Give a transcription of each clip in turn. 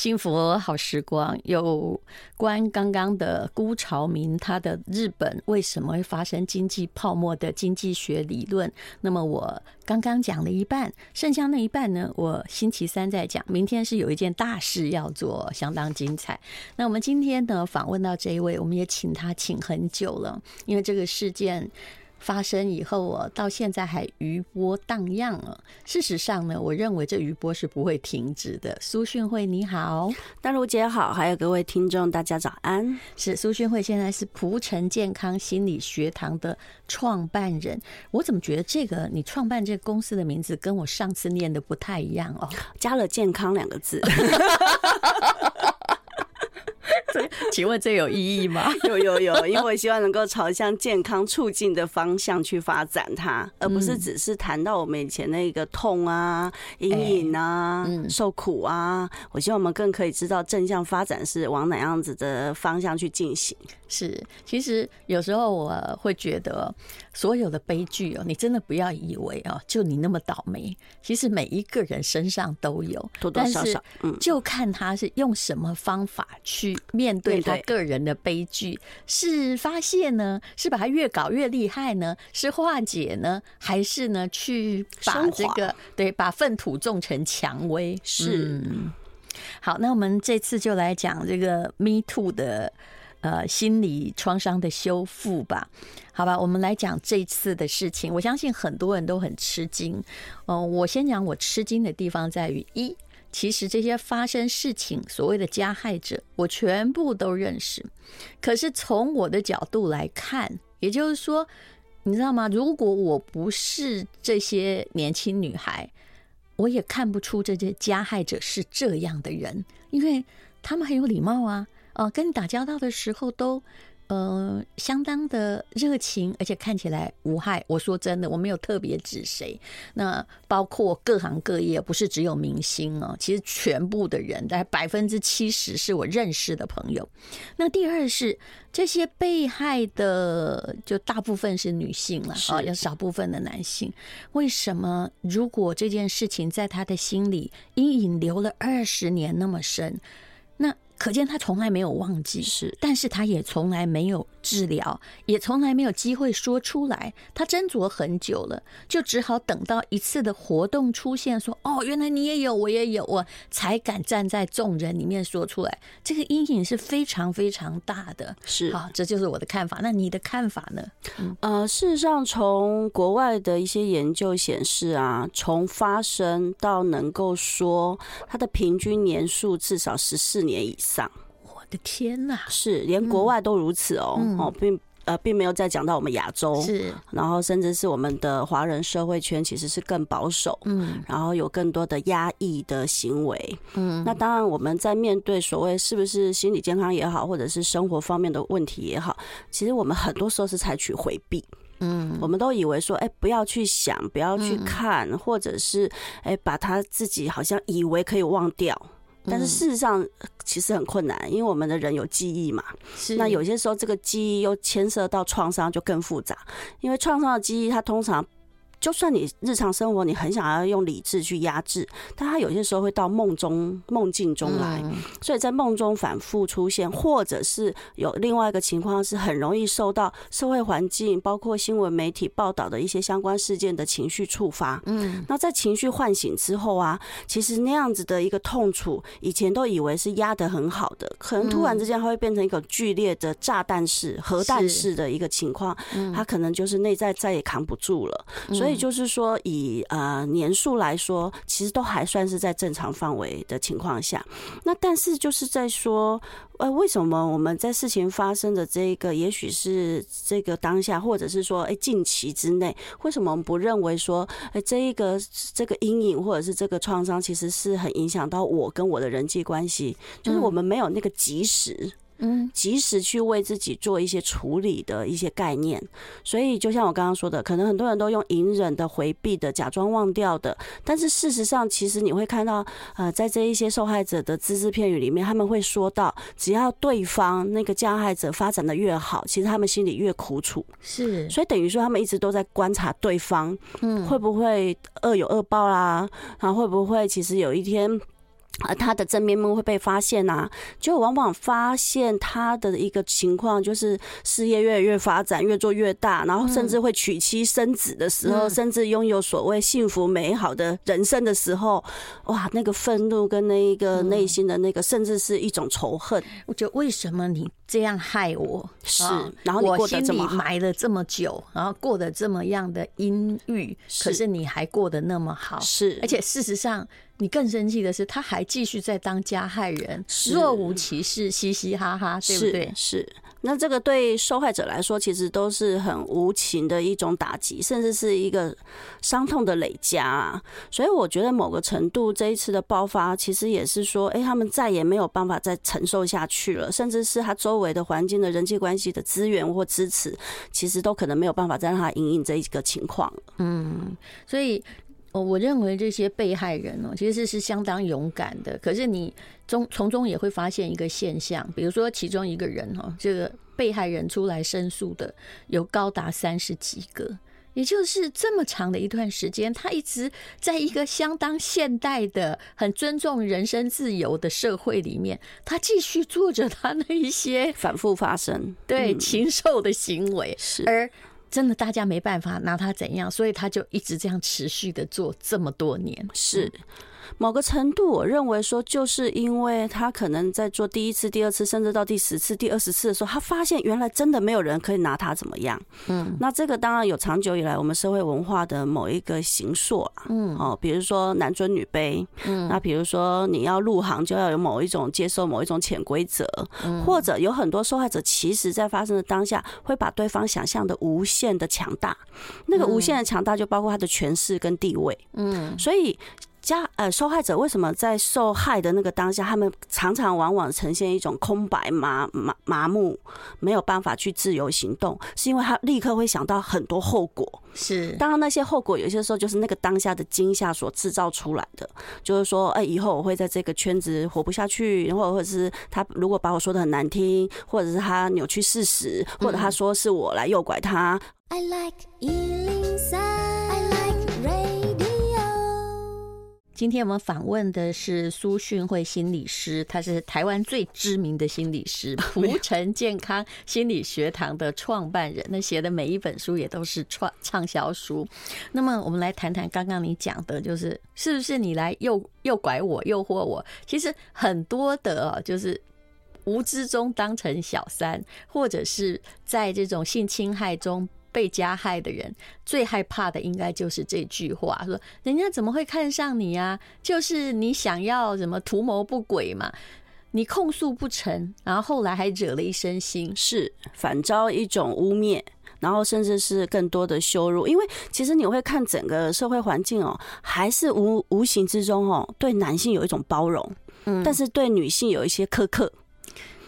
幸福好时光，有关刚刚的辜朝明他的日本为什么会发生经济泡沫的经济学理论。那么我刚刚讲了一半，剩下那一半呢，我星期三再讲。明天是有一件大事要做，相当精彩。那我们今天呢，访问到这一位，我们也请他请很久了，因为这个事件。发生以后，我到现在还余波荡漾了。事实上呢，我认为这余波是不会停止的。苏训慧，你好，丹如姐好，还有各位听众，大家早安。是苏训慧，现在是蒲城健康心理学堂的创办人。我怎么觉得这个你创办这个公司的名字跟我上次念的不太一样哦？加了“健康”两个字。请问这有意义吗？有有有，因为我希望能够朝向健康促进的方向去发展它，而不是只是谈到我们以前那个痛啊、阴影啊、受苦啊。我希望我们更可以知道正向发展是往哪样子的方向去进行。是，其实有时候我会觉得，所有的悲剧哦，你真的不要以为哦，就你那么倒霉。其实每一个人身上都有，多多少少，嗯，就看他是用什么方法去面对他个人的悲剧，是发泄呢？是把它越搞越厉害呢？是化解呢？还是呢？去把这个对，把粪土种成蔷薇？是。好，那我们这次就来讲这个 Me Too 的。呃，心理创伤的修复吧，好吧，我们来讲这次的事情。我相信很多人都很吃惊。嗯、呃，我先讲我吃惊的地方在于：一，其实这些发生事情所谓的加害者，我全部都认识。可是从我的角度来看，也就是说，你知道吗？如果我不是这些年轻女孩，我也看不出这些加害者是这样的人，因为他们很有礼貌啊。哦，跟你打交道的时候都，呃，相当的热情，而且看起来无害。我说真的，我没有特别指谁。那包括各行各业，不是只有明星哦，其实全部的人，大概百分之七十是我认识的朋友。那第二是这些被害的，就大部分是女性了啊，有少部分的男性。为什么？如果这件事情在他的心里阴影留了二十年那么深，那？可见他从来没有忘记，是，但是他也从来没有治疗，也从来没有机会说出来。他斟酌很久了，就只好等到一次的活动出现，说：“哦，原来你也有，我也有，我才敢站在众人里面说出来。”这个阴影是非常非常大的，是啊，这就是我的看法。那你的看法呢？嗯、呃，事实上，从国外的一些研究显示啊，从发生到能够说，他的平均年数至少十四年以上。上，我的天呐，是连国外都如此哦，哦，并呃并没有再讲到我们亚洲，是，然后甚至是我们的华人社会圈其实是更保守，嗯，然后有更多的压抑的行为，嗯，那当然我们在面对所谓是不是心理健康也好，或者是生活方面的问题也好，其实我们很多时候是采取回避，嗯，我们都以为说，哎，不要去想，不要去看，或者是哎把他自己好像以为可以忘掉。但是事实上，其实很困难，因为我们的人有记忆嘛。是。那有些时候，这个记忆又牵涉到创伤，就更复杂。因为创伤的记忆，它通常。就算你日常生活你很想要用理智去压制，但他有些时候会到梦中梦境中来，所以在梦中反复出现，或者是有另外一个情况是很容易受到社会环境，包括新闻媒体报道的一些相关事件的情绪触发。嗯，那在情绪唤醒之后啊，其实那样子的一个痛楚，以前都以为是压得很好的，可能突然之间它会变成一个剧烈的炸弹式、核弹式的一个情况，它可能就是内在再也扛不住了，所以。所以就是说，以呃年数来说，其实都还算是在正常范围的情况下。那但是就是在说，呃，为什么我们在事情发生的这个，也许是这个当下，或者是说，哎，近期之内，为什么我们不认为说，哎，这一个这个阴影或者是这个创伤，其实是很影响到我跟我的人际关系，就是我们没有那个及时。嗯，及时去为自己做一些处理的一些概念，所以就像我刚刚说的，可能很多人都用隐忍的、回避的、假装忘掉的，但是事实上，其实你会看到，呃，在这一些受害者的只字片语里面，他们会说到，只要对方那个加害者发展的越好，其实他们心里越苦楚。是，所以等于说，他们一直都在观察对方，嗯，会不会恶有恶报啦？然后会不会其实有一天。而他的真面目会被发现啊，就往往发现他的一个情况，就是事业越来越发展，越做越大，然后甚至会娶妻生子的时候，甚至拥有所谓幸福美好的人生的时候，哇，那个愤怒跟那一个内心的那个，甚至是一种仇恨。我觉得为什么你这样害我？是，然后你过得这么我心里埋了这么久，然后过得这么样的阴郁，可是你还过得那么好，是，而且事实上。你更生气的是，他还继续在当加害人，若无其事，嘻嘻哈哈，对不对？是。那这个对受害者来说，其实都是很无情的一种打击，甚至是一个伤痛的累加啊。所以我觉得某个程度，这一次的爆发，其实也是说，哎，他们再也没有办法再承受下去了，甚至是他周围的环境的人际关系的资源或支持，其实都可能没有办法再让他因应这一个情况。嗯，所以。哦，我认为这些被害人哦，其实是相当勇敢的。可是你中从中也会发现一个现象，比如说其中一个人哈，这个被害人出来申诉的有高达三十几个，也就是这么长的一段时间，他一直在一个相当现代的、很尊重人身自由的社会里面，他继续做着他那一些反复发生对禽兽的行为，是而。真的，大家没办法拿他怎样，所以他就一直这样持续的做这么多年。是。某个程度，我认为说，就是因为他可能在做第一次、第二次，甚至到第十次、第二十次的时候，他发现原来真的没有人可以拿他怎么样。嗯，那这个当然有长久以来我们社会文化的某一个形塑啊。嗯，哦，比如说男尊女卑。嗯，那比如说你要入行就要有某一种接受某一种潜规则，或者有很多受害者其实在发生的当下会把对方想象的无限的强大，那个无限的强大就包括他的权势跟地位。嗯，所以。加呃，受害者为什么在受害的那个当下，他们常常往往呈现一种空白、麻麻麻木，没有办法去自由行动，是因为他立刻会想到很多后果。是，当然那些后果有些时候就是那个当下的惊吓所制造出来的，就是说，哎，以后我会在这个圈子活不下去，或者或者是他如果把我说的很难听，或者是他扭曲事实，或者他说是我来诱拐他。I like 今天我们访问的是苏训慧心理师，他是台湾最知名的心理师，璞臣健康心理学堂的创办人。那写的每一本书也都是创畅销书。那么，我们来谈谈刚刚你讲的，就是是不是你来诱诱拐我、诱惑我？其实很多的，就是无知中当成小三，或者是在这种性侵害中。被加害的人最害怕的应该就是这句话：说人家怎么会看上你啊？就是你想要什么图谋不轨嘛？你控诉不成，然后后来还惹了一身腥，是反遭一种污蔑，然后甚至是更多的羞辱。因为其实你会看整个社会环境哦，还是无无形之中哦，对男性有一种包容，嗯，但是对女性有一些苛刻。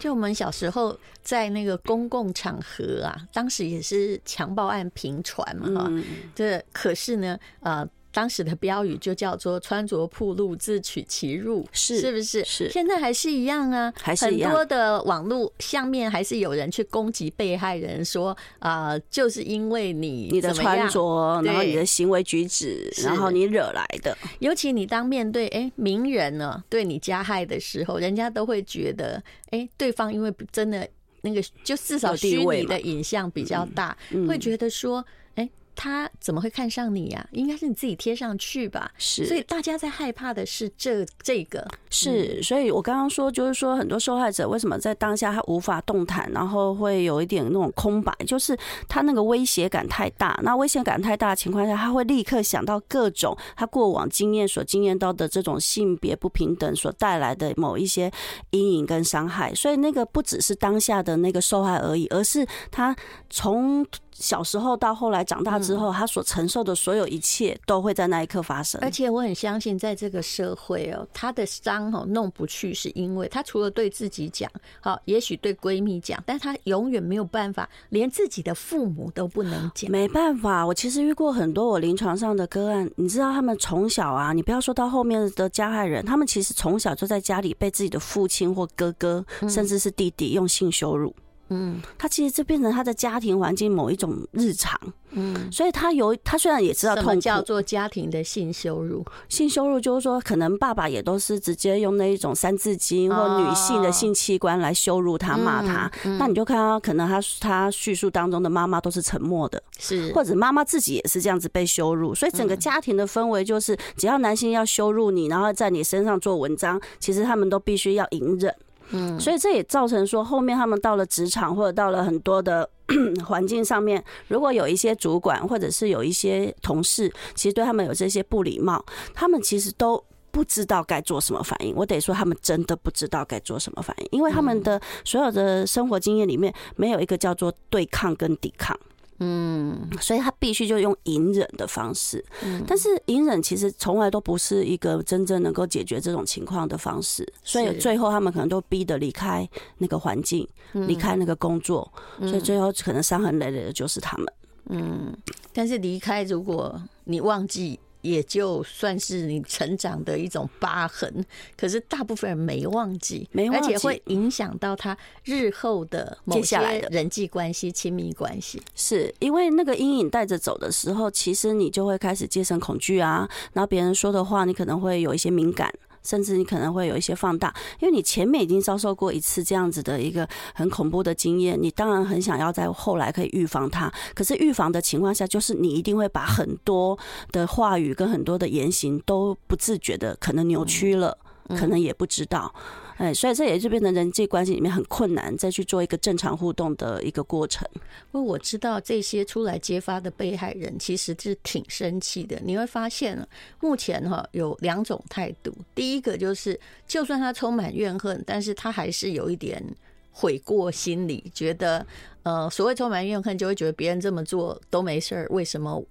就我们小时候在那个公共场合啊，当时也是强暴案频传嘛，哈，这可是呢，呃。当时的标语就叫做“穿着暴露，自取其辱”，是是不是？是。现在还是一样啊。很多的网络上面还是有人去攻击被害人，说啊、呃，就是因为你你的穿着，然后你的行为举止，然后你惹来的。尤其你当面对哎名人呢，对你加害的时候，人家都会觉得哎，对方因为真的那个就至少虚拟的影像比较大，会觉得说。他怎么会看上你呀？应该是你自己贴上去吧。是，所以大家在害怕的是这这个。是，所以我刚刚说，就是说很多受害者为什么在当下他无法动弹，然后会有一点那种空白，就是他那个威胁感太大。那威胁感太大的情况下，他会立刻想到各种他过往经验所经验到的这种性别不平等所带来的某一些阴影跟伤害。所以那个不只是当下的那个受害而已，而是他从。小时候到后来长大之后，他所承受的所有一切都会在那一刻发生。而且我很相信，在这个社会哦，他的伤哦弄不去，是因为他除了对自己讲，好，也许对闺蜜讲，但他永远没有办法，连自己的父母都不能讲。没办法，我其实遇过很多我临床上的个案，你知道，他们从小啊，你不要说到后面的加害人，他们其实从小就在家里被自己的父亲或哥哥，甚至是弟弟用性羞辱。嗯，他其实就变成他的家庭环境某一种日常。嗯，所以他有他虽然也知道痛苦，叫做家庭的性羞辱。性羞辱就是说，可能爸爸也都是直接用那一种三字经或女性的性器官来羞辱他、骂他。那你就看到，可能他他叙述当中的妈妈都是沉默的，是或者妈妈自己也是这样子被羞辱。所以整个家庭的氛围就是，只要男性要羞辱你，然后在你身上做文章，其实他们都必须要隐忍。嗯，所以这也造成说，后面他们到了职场或者到了很多的 环境上面，如果有一些主管或者是有一些同事，其实对他们有这些不礼貌，他们其实都不知道该做什么反应。我得说，他们真的不知道该做什么反应，因为他们的所有的生活经验里面，没有一个叫做对抗跟抵抗。嗯，所以他必须就用隐忍的方式，但是隐忍其实从来都不是一个真正能够解决这种情况的方式，所以最后他们可能都逼得离开那个环境，离开那个工作，所以最后可能伤痕累累的就是他们。嗯，但是离开，如果你忘记。也就算是你成长的一种疤痕，可是大部分人没忘记，没忘记，而且会影响到他日后的接下来的人际关系、亲密关系。是因为那个阴影带着走的时候，其实你就会开始戒慎恐惧啊，然后别人说的话，你可能会有一些敏感。甚至你可能会有一些放大，因为你前面已经遭受过一次这样子的一个很恐怖的经验，你当然很想要在后来可以预防它。可是预防的情况下，就是你一定会把很多的话语跟很多的言行都不自觉的可能扭曲了，可能也不知道。哎，所以这也就变成人际关系里面很困难，再去做一个正常互动的一个过程。不过我知道这些出来揭发的被害人其实是挺生气的。你会发现，目前哈有两种态度。第一个就是，就算他充满怨恨，但是他还是有一点悔过心理，觉得呃，所谓充满怨恨，就会觉得别人这么做都没事儿，为什么？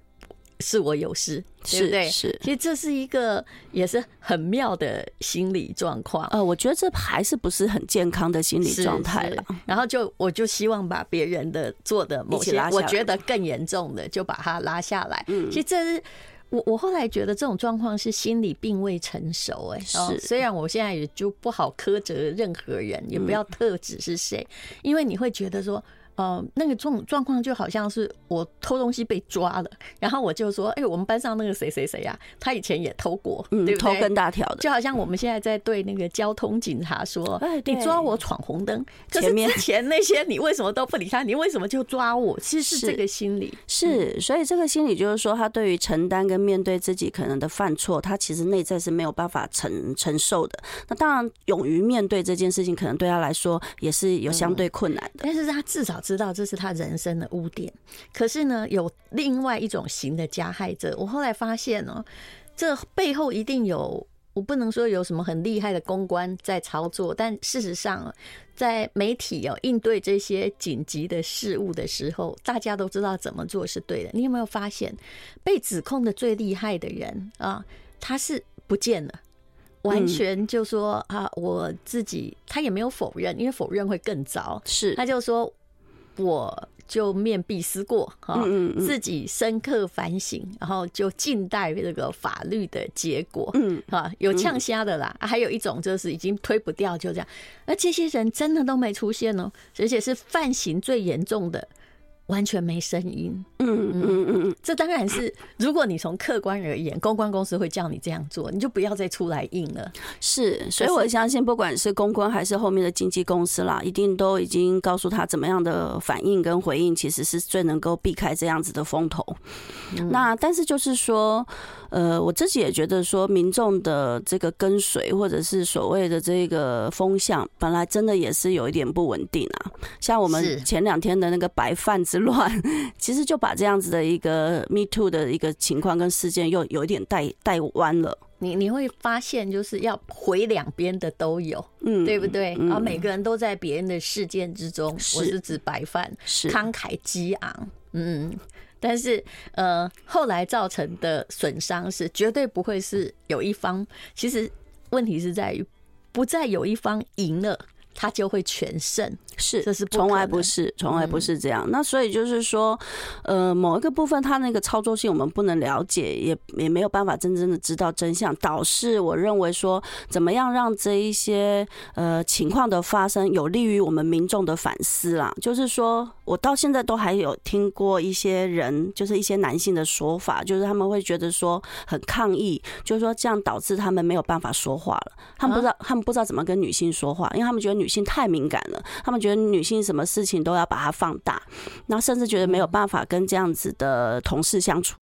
是我有事，对不对？是，是，其实这是一个也是很妙的心理状况。呃，我觉得这还是不是很健康的心理状态了。然后就我就希望把别人的做的某些我觉得更严重的，就把它拉下来。嗯，其实这是我我后来觉得这种状况是心理并未成熟。哎，是。虽然我现在也就不好苛责任何人，也不要特指是谁，因为你会觉得说。呃，那个状状况就好像是我偷东西被抓了，然后我就说，哎、欸，我们班上那个谁谁谁呀，他以前也偷过，嗯，对不对？偷更大条的，就好像我们现在在对那个交通警察说，哎，你抓我闯红灯，可是之前那些你为什么都不理他？你为什么就抓我？其实是这个心理，是，所以这个心理就是说，他对于承担跟面对自己可能的犯错，他其实内在是没有办法承承受的。那当然，勇于面对这件事情，可能对他来说也是有相对困难的，但是他至少。知道这是他人生的污点，可是呢，有另外一种型的加害者。我后来发现呢，这背后一定有，我不能说有什么很厉害的公关在操作，但事实上，在媒体有应对这些紧急的事物的时候，大家都知道怎么做是对的。你有没有发现，被指控的最厉害的人啊，他是不见了，完全就说啊，我自己他也没有否认，因为否认会更糟。是，他就说。我就面壁思过哈，自己深刻反省，然后就静待这个法律的结果。嗯，哈，有呛虾的啦，还有一种就是已经推不掉，就这样。而这些人真的都没出现哦，而且是犯行最严重的。完全没声音，嗯嗯嗯嗯，这当然是，如果你从客观而言，公关公司会叫你这样做，你就不要再出来硬了。是，所以我相信，不管是公关还是后面的经纪公司啦，一定都已经告诉他怎么样的反应跟回应，其实是最能够避开这样子的风头。那但是就是说。呃，我自己也觉得说，民众的这个跟随，或者是所谓的这个风向，本来真的也是有一点不稳定啊。像我们前两天的那个白饭之乱，其实就把这样子的一个 Me Too 的一个情况跟事件，又有一点带带弯了。你你会发现，就是要回两边的都有，嗯，对不对？然后每个人都在别人的事件之中，我是指白饭，是慷慨激昂，嗯。但是，呃，后来造成的损伤是绝对不会是有一方。其实问题是在于，不再有一方赢了，他就会全胜。是，这是从来不是，从来不是这样。嗯、那所以就是说，呃，某一个部分他那个操作性我们不能了解，也也没有办法真正的知道真相。导致我认为说，怎么样让这一些呃情况的发生有利于我们民众的反思啦？就是说我到现在都还有听过一些人，就是一些男性的说法，就是他们会觉得说很抗议，就是说这样导致他们没有办法说话了。他们不知道，他们不知道怎么跟女性说话，因为他们觉得女性太敏感了，他们觉得。女性什么事情都要把它放大，然后甚至觉得没有办法跟这样子的同事相处。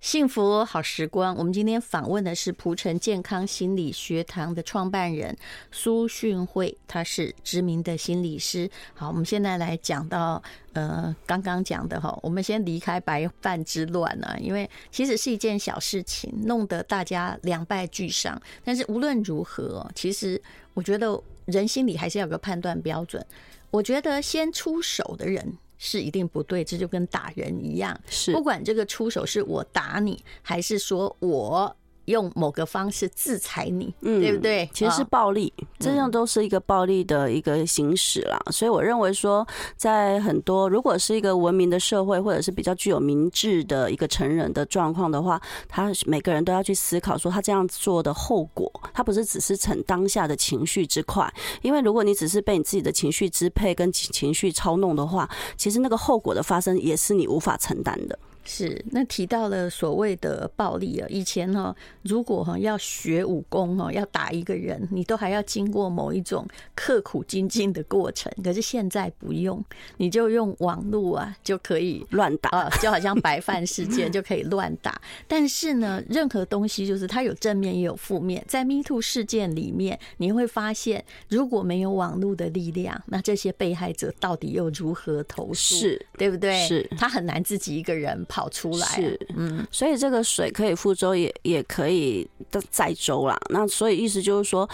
幸福好时光，我们今天访问的是蒲城健康心理学堂的创办人苏训慧，他是知名的心理师。好，我们现在来讲到呃刚刚讲的哈，我们先离开白饭之乱呢，因为其实是一件小事情，弄得大家两败俱伤。但是无论如何，其实我觉得人心里还是要有个判断标准。我觉得先出手的人。是一定不对，这就跟打人一样，是不管这个出手是我打你，还是说我。用某个方式制裁你，嗯，对不对？其实是暴力，这样都是一个暴力的一个行使啦。所以我认为说，在很多如果是一个文明的社会，或者是比较具有明智的一个成人的状况的话，他每个人都要去思考说，他这样做的后果，他不是只是逞当下的情绪之快。因为如果你只是被你自己的情绪支配跟情绪操弄的话，其实那个后果的发生也是你无法承担的。是，那提到了所谓的暴力啊，以前哈，如果哈要学武功哈，要打一个人，你都还要经过某一种刻苦精进的过程。可是现在不用，你就用网络啊就可以乱打啊，就好像白饭事件就可以乱打。但是呢，任何东西就是它有正面也有负面。在 Me Too 事件里面，你会发现，如果没有网络的力量，那这些被害者到底又如何投诉？是，对不对？是，他很难自己一个人跑。跑出来是，嗯，所以这个水可以覆舟，也也可以载舟啦。那所以意思就是说，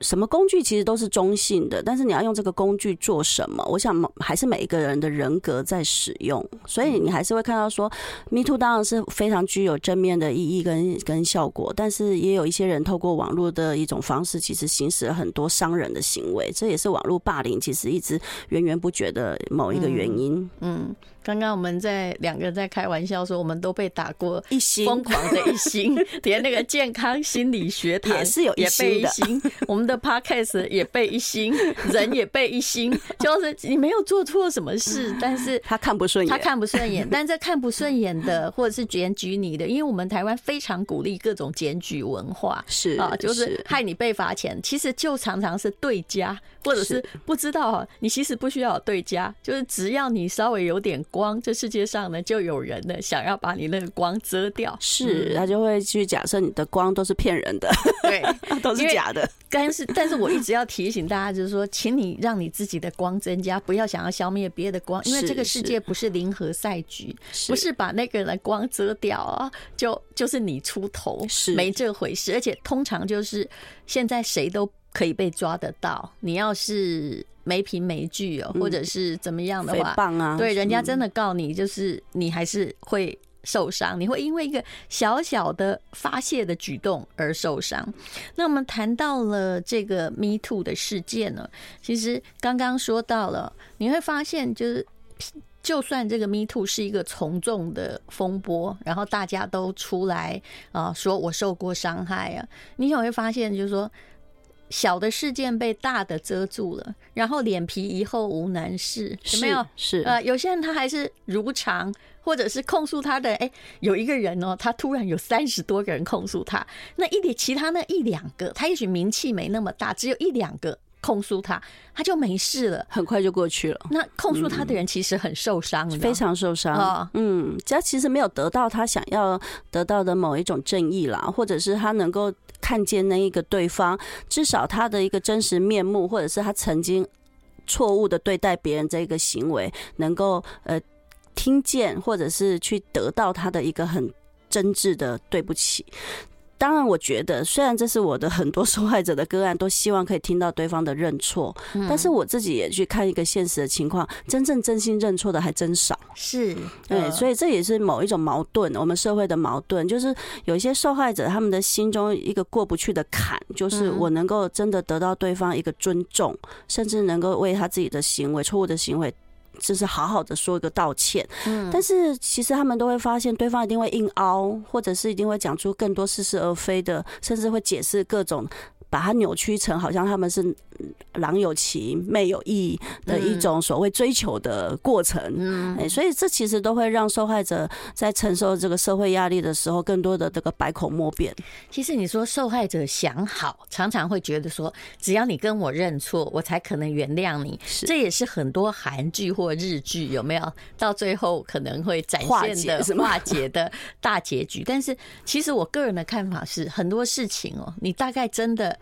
什么工具其实都是中性的，但是你要用这个工具做什么？我想还是每一个人的人格在使用。所以你还是会看到说，Me Too 当然是非常具有正面的意义跟跟效果，但是也有一些人透过网络的一种方式，其实行使了很多伤人的行为。这也是网络霸凌其实一直源源不绝的某一个原因。嗯。嗯刚刚我们在两个人在开玩笑说，我们都被打过一星，疯狂的一星，连那个健康心理学堂也是有一星，我们的 podcast 也被一星，人也被一星，就是你没有做错什么事，但是他看不顺眼，他看不顺眼，但这看不顺眼的或者是检举你的，因为我们台湾非常鼓励各种检举文化，是啊，就是害你被罚钱，其实就常常是对家，或者是不知道啊，你其实不需要有对家，就是只要你稍微有点。光，这世界上呢，就有人呢想要把你那个光遮掉，是他就会去假设你的光都是骗人的，对，都是假的。但是，但是我一直要提醒大家，就是说，请你让你自己的光增加，不要想要消灭别的光，因为这个世界不是零和赛局，不是把那个人的光遮掉啊，就就是你出头，是没这回事。而且通常就是现在谁都可以被抓得到，你要是。没凭没据哦，或者是怎么样的话，棒啊！对，人家真的告你，就是你还是会受伤，你会因为一个小小的发泄的举动而受伤。那我们谈到了这个 Me Too 的事件呢，其实刚刚说到了，你会发现，就是就算这个 Me Too 是一个从众的风波，然后大家都出来啊，说我受过伤害啊，你也会发现，就是说。小的事件被大的遮住了，然后脸皮一厚无难事，有没有？是呃，有些人他还是如常，或者是控诉他的。哎，有一个人哦，他突然有三十多个人控诉他，那一点其他那一两个，他也许名气没那么大，只有一两个控诉他，他就没事了，很快就过去了。那控诉他的人其实很受伤，嗯，非常受伤。哦，嗯，他其实没有得到他想要得到的某一种正义啦，或者是他能够。看见那一个对方，至少他的一个真实面目，或者是他曾经错误的对待别人这个行为，能够呃听见，或者是去得到他的一个很真挚的对不起。当然，我觉得虽然这是我的很多受害者的个案，都希望可以听到对方的认错，但是我自己也去看一个现实的情况，真正真心认错的还真少。是，对，所以这也是某一种矛盾，我们社会的矛盾，就是有一些受害者他们的心中一个过不去的坎，就是我能够真的得到对方一个尊重，甚至能够为他自己的行为、错误的行为。就是好好的说一个道歉，嗯，但是其实他们都会发现，对方一定会硬凹，或者是一定会讲出更多似是而非的，甚至会解释各种。把它扭曲成好像他们是郎有情妹有意的一种所谓追求的过程，嗯，哎，所以这其实都会让受害者在承受这个社会压力的时候，更多的这个百口莫辩。其实你说受害者想好，常常会觉得说，只要你跟我认错，我才可能原谅你。这也是很多韩剧或日剧有没有到最后可能会展现的化解的大结局？但是其实我个人的看法是，很多事情哦，你大概真的。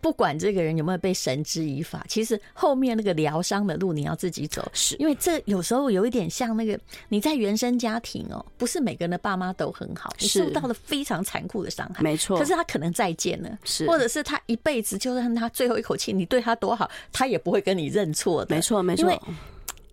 不管这个人有没有被绳之以法，其实后面那个疗伤的路你要自己走，是。因为这有时候有一点像那个你在原生家庭哦，不是每个人的爸妈都很好，你受到了非常残酷的伤害，没错。可是他可能再见了，是，或者是他一辈子就算他最后一口气，你对他多好，他也不会跟你认错的，没错，没错。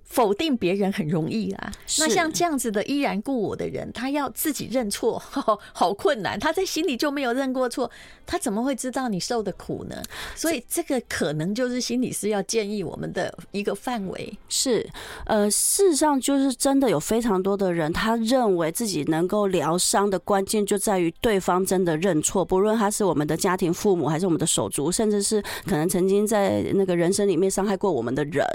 否定别人很容易啊，那像这样子的依然故我的人，他要自己认错，好困难。他在心里就没有认过错，他怎么会知道你受的苦呢？所以这个可能就是心理师要建议我们的一个范围。是，呃，事实上就是真的有非常多的人，他认为自己能够疗伤的关键就在于对方真的认错，不论他是我们的家庭父母，还是我们的手足，甚至是可能曾经在那个人生里面伤害过我们的人。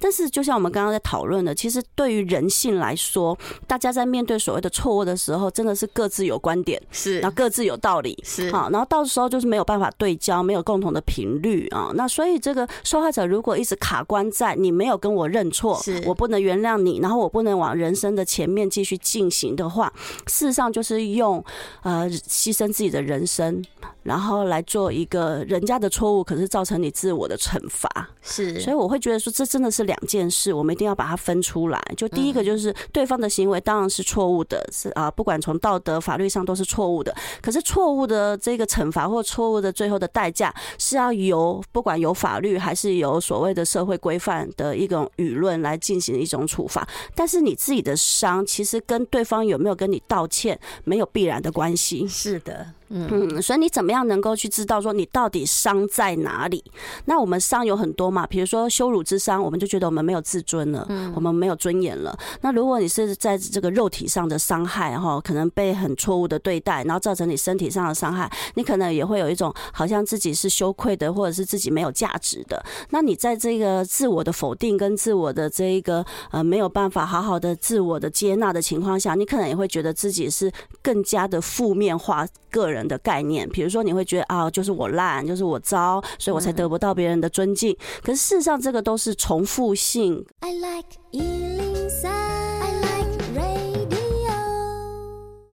但是就像我们刚刚在讨论的，其实对于人性来说，大家在面对所谓的错误的时候，真的是各自有观点，是，然后各自有道理，是，好，然后到时候就是没有办法对焦，没有共同的频率啊。那所以这个受害者如果一直卡关在你没有跟我认错，是。我不能原谅你，然后我不能往人生的前面继续进行的话，事实上就是用呃牺牲自己的人生，然后来做一个人家的错误，可是造成你自我的惩罚，是。所以我会觉得说，这真的是两件事，我们一定要把它分出来。就第一个就是对方的行为当然是错误的，是啊，不管从道德、法律上都是错误的。可是错误的这个惩罚或错误的最后的代价，是要由不管有法律还是由所谓的社会规范的一种舆论来进行一种处罚。但是你自己的伤，其实跟对方有没有跟你道歉没有必然的关系。是的。嗯，所以你怎么样能够去知道说你到底伤在哪里？那我们伤有很多嘛，比如说羞辱之伤，我们就觉得我们没有自尊了，我们没有尊严了。那如果你是在这个肉体上的伤害哈，可能被很错误的对待，然后造成你身体上的伤害，你可能也会有一种好像自己是羞愧的，或者是自己没有价值的。那你在这个自我的否定跟自我的这一个呃没有办法好好的自我的接纳的情况下，你可能也会觉得自己是更加的负面化个人人的概念，比如说你会觉得啊，就是我烂，就是我糟，所以我才得不到别人的尊敬。可是事实上，这个都是重复性。I like 103, I like radio。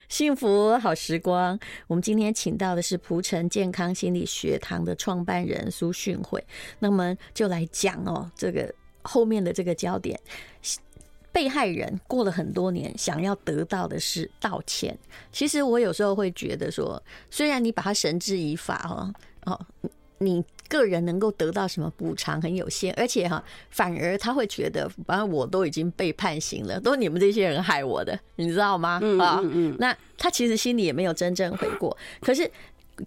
幸福好时光，我们今天请到的是蒲城健康心理学堂的创办人苏训慧，那么就来讲哦，这个后面的这个焦点。被害人过了很多年，想要得到的是道歉。其实我有时候会觉得说，虽然你把他绳之以法哈，哦，你个人能够得到什么补偿很有限，而且哈，反而他会觉得，反正我都已经被判刑了，都是你们这些人害我的，你知道吗？啊，嗯嗯，那他其实心里也没有真正悔过，可是。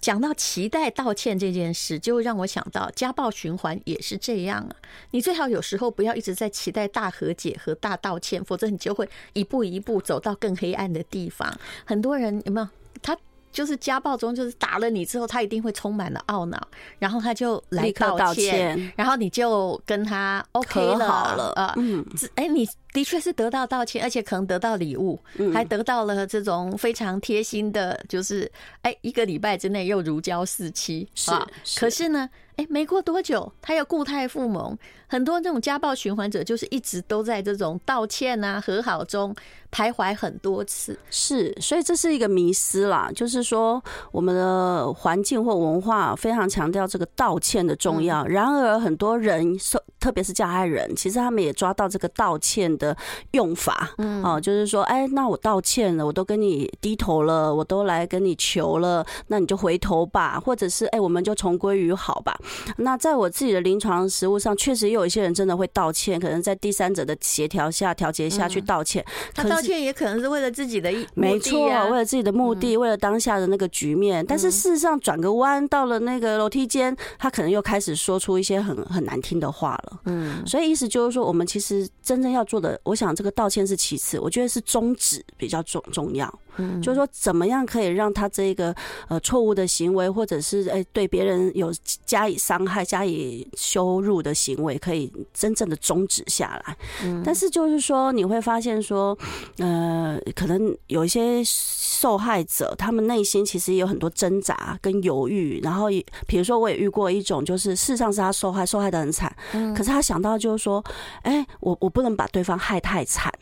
讲到期待道歉这件事，就会让我想到家暴循环也是这样啊。你最好有时候不要一直在期待大和解和大道歉，否则你就会一步一步走到更黑暗的地方。很多人有没有？他就是家暴中，就是打了你之后，他一定会充满了懊恼，然后他就来道歉，然后你就跟他 OK 了，好了啊。嗯，哎，你。的确是得到道歉，而且可能得到礼物，还得到了这种非常贴心的，就是哎，一个礼拜之内又如胶似漆。是，可是呢，哎，没过多久，他又故态复萌。很多这种家暴循环者，就是一直都在这种道歉啊、和好中徘徊很多次。是，所以这是一个迷思啦，就是说我们的环境或文化非常强调这个道歉的重要。然而，很多人受，特别是加害人，其实他们也抓到这个道歉的。的用法，嗯，哦，就是说，哎，那我道歉了，我都跟你低头了，我都来跟你求了，那你就回头吧，或者是哎，我们就重归于好吧。那在我自己的临床实务上，确实也有一些人真的会道歉，可能在第三者的协调下、调节下去道歉。他道歉也可能是为了自己的意，没错，为了自己的目的，为了当下的那个局面。但是事实上，转个弯到了那个楼梯间，他可能又开始说出一些很很难听的话了。嗯，所以意思就是说，我们其实真正要做的，我想这个道歉是其次，我觉得是宗旨比较重重要。嗯，就是说，怎么样可以让他这个呃错误的行为，或者是哎对别人有加以伤害、加以羞辱的行为，可以真正的终止下来。嗯，但是就是说，你会发现说，呃，可能有一些受害者，他们内心其实也有很多挣扎跟犹豫。然后，比如说，我也遇过一种，就是事实上是他受害，受害的很惨，嗯可是他想到就是说，哎，我我不能把对方害太惨。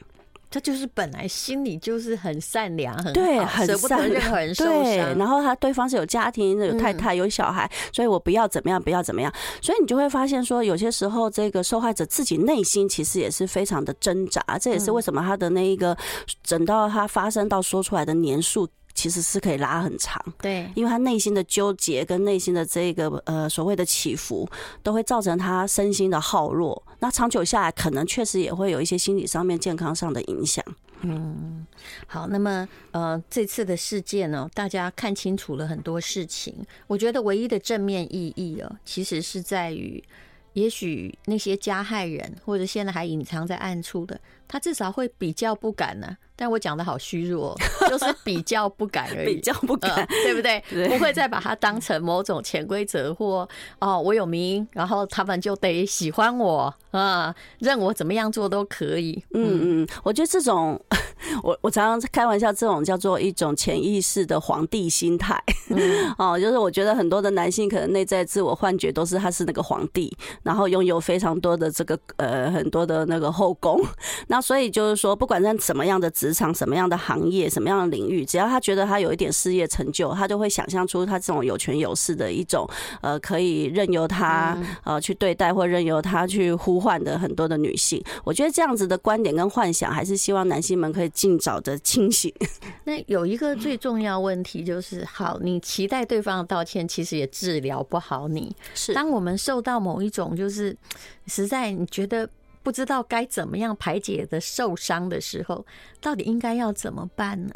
他就是本来心里就是很善良，很对，很舍不得任何人受。对，然后他对方是有家庭、有太太、有小孩，所以我不要怎么样，不要怎么样。所以你就会发现说，有些时候这个受害者自己内心其实也是非常的挣扎。这也是为什么他的那一个整到他发生到说出来的年数。其实是可以拉很长，对，因为他内心的纠结跟内心的这个呃所谓的起伏，都会造成他身心的耗弱。那长久下来，可能确实也会有一些心理上面健康上的影响。嗯，好，那么呃这次的事件呢，大家看清楚了很多事情。我觉得唯一的正面意义哦，其实是在于，也许那些加害人或者现在还隐藏在暗处的，他至少会比较不敢呢、啊。但我讲的好虚弱，就是比较不敢而已，比较不敢，对不 对？不会再把它当成某种潜规则或哦，我有名，然后他们就得喜欢我啊，任我怎么样做都可以。嗯嗯，我觉得这种，我我常常开玩笑，这种叫做一种潜意识的皇帝心态。哦，就是我觉得很多的男性可能内在自我幻觉都是他是那个皇帝，然后拥有非常多的这个呃很多的那个后宫。那所以就是说，不管在什么样的职场什么样的行业，什么样的领域，只要他觉得他有一点事业成就，他就会想象出他这种有权有势的一种，呃，可以任由他呃去对待或任由他去呼唤的很多的女性。我觉得这样子的观点跟幻想，还是希望男性们可以尽早的清醒。那有一个最重要问题就是，好，你期待对方的道歉，其实也治疗不好你。是，当我们受到某一种就是实在你觉得。不知道该怎么样排解的受伤的时候，到底应该要怎么办呢？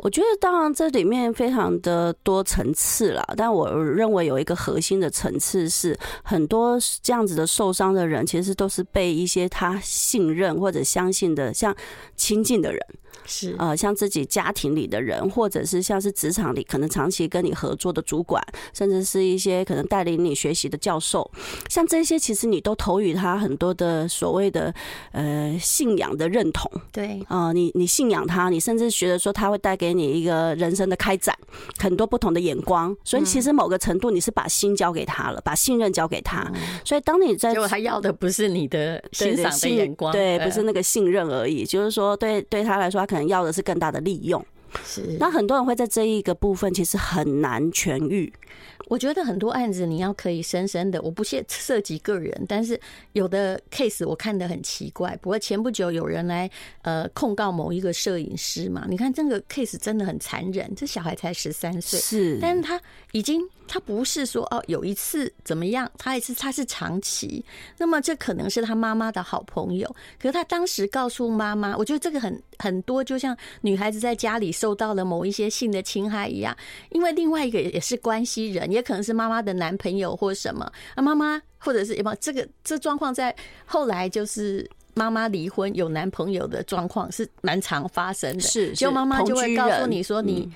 我觉得当然这里面非常的多层次啦，但我认为有一个核心的层次是，很多这样子的受伤的人，其实都是被一些他信任或者相信的，像亲近的人。是呃，像自己家庭里的人，或者是像是职场里可能长期跟你合作的主管，甚至是一些可能带领你学习的教授，像这些，其实你都投予他很多的所谓的呃信仰的认同。对啊，呃，你你信仰他，你甚至觉得说他会带给你一个人生的开展，很多不同的眼光。所以其实某个程度你是把心交给他了，把信任交给他。所以当你在，结果他要的不是你的欣赏的眼光，对，不是那个信任而已。就是说，对对他来说，他可能要的是更大的利用，是。那很多人会在这一个部分其实很难痊愈。我觉得很多案子你要可以深深的，我不涉涉及个人，但是有的 case 我看得很奇怪。不过前不久有人来呃控告某一个摄影师嘛，你看这个 case 真的很残忍，这小孩才十三岁，是，但是他已经。他不是说哦，有一次怎么样，他也是他是长期，那么这可能是他妈妈的好朋友，可是他当时告诉妈妈，我觉得这个很很多，就像女孩子在家里受到了某一些性的侵害一样，因为另外一个也是关系人，也可能是妈妈的男朋友或什么啊，妈妈或者是什么这个这状况在后来就是妈妈离婚有男朋友的状况是蛮常发生的，是，就妈妈就会告诉你说你。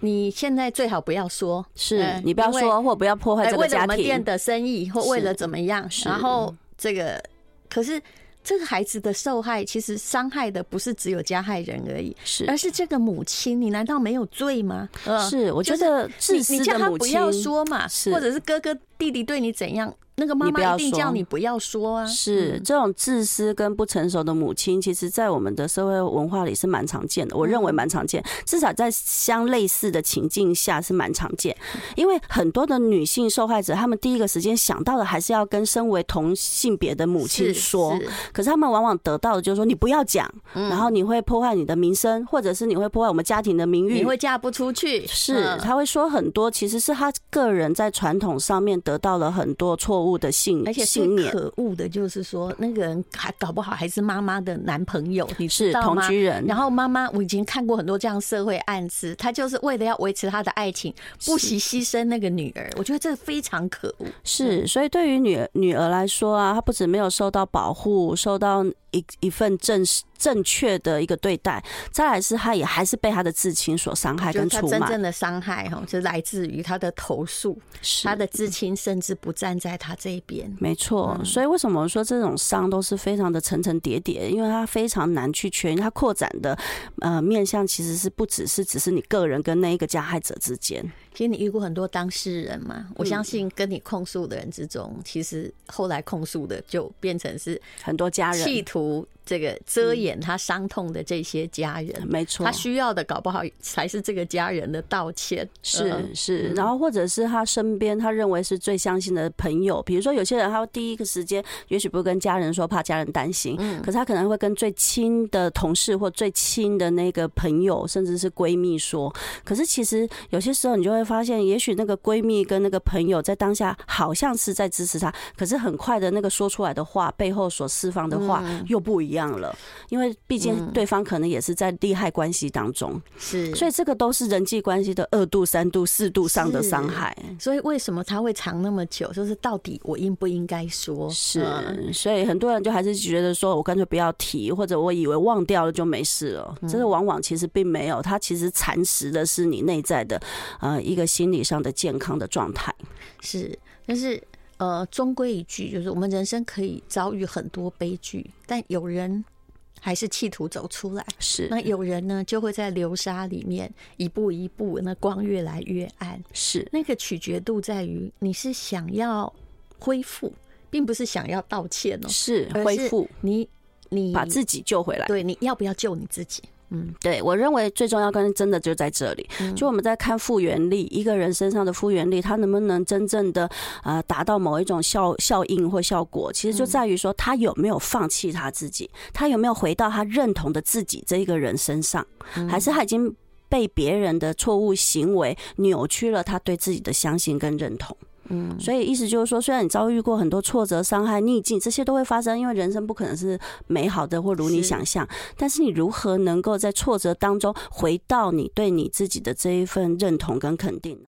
你现在最好不要说，是你不要说，或不要破坏这个家庭。为了我们店的生意，或为了怎么样？然后这个，可是这个孩子的受害，其实伤害的不是只有加害人而已，是而是这个母亲。你难道没有罪吗？是，我觉得你你叫他不要说嘛，或者是哥哥弟弟对你怎样？那个妈妈一定叫你不要说啊。是这种自私跟不成熟的母亲，其实在我们的社会文化里是蛮常见的。我认为蛮常见，至少在相类似的情境下是蛮常见。因为很多的女性受害者，她们第一个时间想到的还是要跟身为同性别的母亲说，可是她们往往得到的就是说你不要讲，然后你会破坏你的名声，或者是你会破坏我们家庭的名誉，你会嫁不出去。是，她会说很多，其实是她个人在传统上面得到了很多错误的信，而且最可恶的就是说，那个人还搞不好还是妈妈的男朋友，你？是同居人。然后妈妈，我已经看过很多这样社会案子，她就是为了要维持她的爱情，不惜牺牲那个女儿。我觉得这非常可恶。是，所以对于女女儿来说啊，她不止没有受到保护，受到。一一份正正确的一个对待，再来是他也还是被他的至亲所伤害跟出卖。真正的伤害哈，就来自于他的投诉，他的至亲甚至不站在他这一边。没错，所以为什么我说这种伤都是非常的层层叠叠？因为他非常难去确认，他扩展的呃面向其实是不只是只是你个人跟那一个加害者之间。其实你遇过很多当事人嘛？我相信跟你控诉的人之中，其实后来控诉的就变成是很多家人企图。这个遮掩他伤痛的这些家人，没错，他需要的搞不好才是这个家人的道歉。是是，然后或者是他身边他认为是最相信的朋友，比如说有些人他第一个时间也许不跟家人说，怕家人担心，嗯，可是他可能会跟最亲的同事或最亲的那个朋友，甚至是闺蜜说。可是其实有些时候你就会发现，也许那个闺蜜跟那个朋友在当下好像是在支持他，可是很快的那个说出来的话背后所释放的话又不一样。样了，因为毕竟对方可能也是在利害关系当中，是，所以这个都是人际关系的二度、三度、四度上的伤害。所以为什么他会藏那么久？就是到底我应不应该说？是，所以很多人就还是觉得说，我干脆不要提，或者我以为忘掉了就没事了。真的往往其实并没有，它其实蚕食的是你内在的呃一个心理上的健康的状态。是，但是。呃，终归一句，就是我们人生可以遭遇很多悲剧，但有人还是企图走出来。是，那有人呢，就会在流沙里面一步一步，那光越来越暗。是，那个取决度在于你是想要恢复，并不是想要道歉哦。是恢复，你你把自己救回来。对，你要不要救你自己？嗯，对，我认为最重要跟真的就在这里，就我们在看复原力，一个人身上的复原力，他能不能真正的呃达到某一种效效应或效果，其实就在于说他有没有放弃他自己，他有没有回到他认同的自己这一个人身上，还是他已经被别人的错误行为扭曲了他对自己的相信跟认同。嗯，所以意思就是说，虽然你遭遇过很多挫折、伤害、逆境，这些都会发生，因为人生不可能是美好的或如你想象。但是你如何能够在挫折当中回到你对你自己的这一份认同跟肯定？